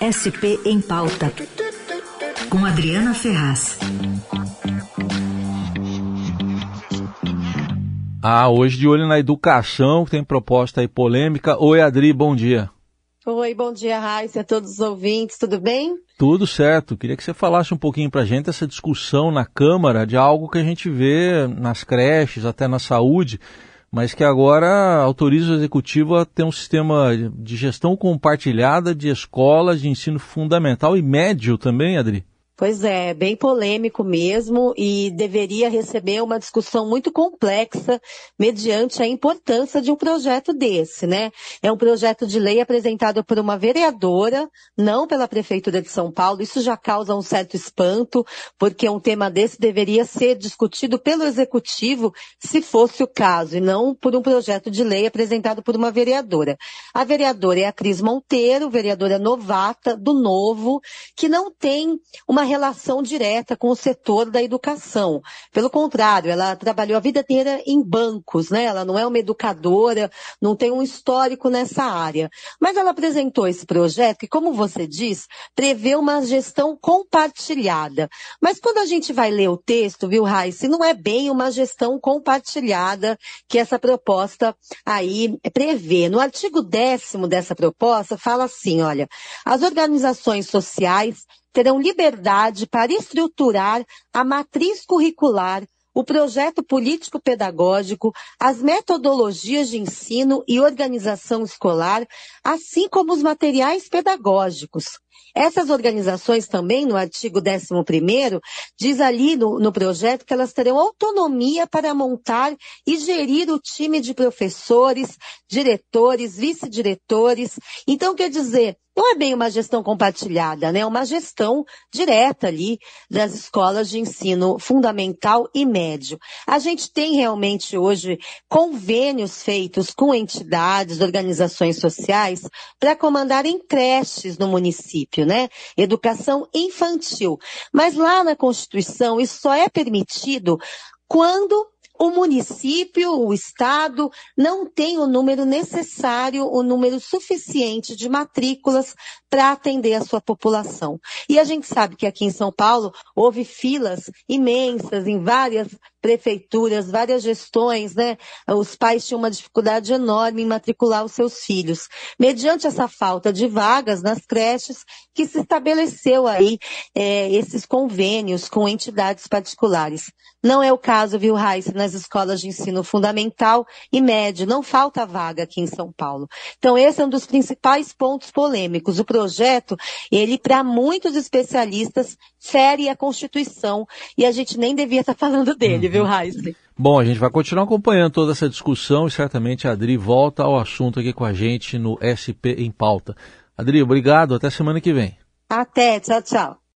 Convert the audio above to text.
SP em Pauta, com Adriana Ferraz. Ah, hoje de olho na educação, que tem proposta aí polêmica. Oi, Adri, bom dia. Oi, bom dia, Raíssa, a todos os ouvintes, tudo bem? Tudo certo. Queria que você falasse um pouquinho para a gente essa discussão na Câmara de algo que a gente vê nas creches, até na saúde, mas que agora autoriza o Executivo a ter um sistema de gestão compartilhada de escolas de ensino fundamental e médio também, Adri? Pois é, bem polêmico mesmo e deveria receber uma discussão muito complexa mediante a importância de um projeto desse, né? É um projeto de lei apresentado por uma vereadora, não pela Prefeitura de São Paulo. Isso já causa um certo espanto, porque um tema desse deveria ser discutido pelo Executivo, se fosse o caso, e não por um projeto de lei apresentado por uma vereadora. A vereadora é a Cris Monteiro, vereadora novata do Novo, que não tem uma relação direta com o setor da educação. Pelo contrário, ela trabalhou a vida inteira em bancos, né? Ela não é uma educadora, não tem um histórico nessa área. Mas ela apresentou esse projeto que, como você diz, prevê uma gestão compartilhada. Mas quando a gente vai ler o texto, viu, Raíssa, não é bem uma gestão compartilhada que essa proposta aí prevê. No artigo décimo dessa proposta fala assim, olha, as organizações sociais terão liberdade para estruturar a matriz curricular, o projeto político-pedagógico, as metodologias de ensino e organização escolar, assim como os materiais pedagógicos. Essas organizações também, no artigo 11, diz ali no, no, projeto que elas terão autonomia para montar e gerir o time de professores, diretores, vice-diretores. Então, quer dizer, não é bem uma gestão compartilhada, né? É uma gestão direta ali das escolas de ensino fundamental e médio. A gente tem realmente hoje convênios feitos com entidades, organizações sociais para comandarem creches no município, né? Educação infantil. Mas lá na Constituição isso só é permitido quando o município, o estado, não tem o número necessário, o número suficiente de matrículas para atender a sua população. E a gente sabe que aqui em São Paulo houve filas imensas em várias prefeituras, várias gestões, né? Os pais tinham uma dificuldade enorme em matricular os seus filhos. Mediante essa falta de vagas nas creches, que se estabeleceu aí é, esses convênios com entidades particulares. Não é o caso, viu, Raíssa, nas escolas de ensino fundamental e médio. Não falta vaga aqui em São Paulo. Então, esse é um dos principais pontos polêmicos. O projeto, ele, para muitos especialistas, fere a Constituição. E a gente nem devia estar falando dele, uhum. Viu? Bom, a gente vai continuar acompanhando toda essa discussão e certamente a Adri volta ao assunto aqui com a gente no SP em Pauta. Adri, obrigado. Até semana que vem. Até. Tchau, tchau.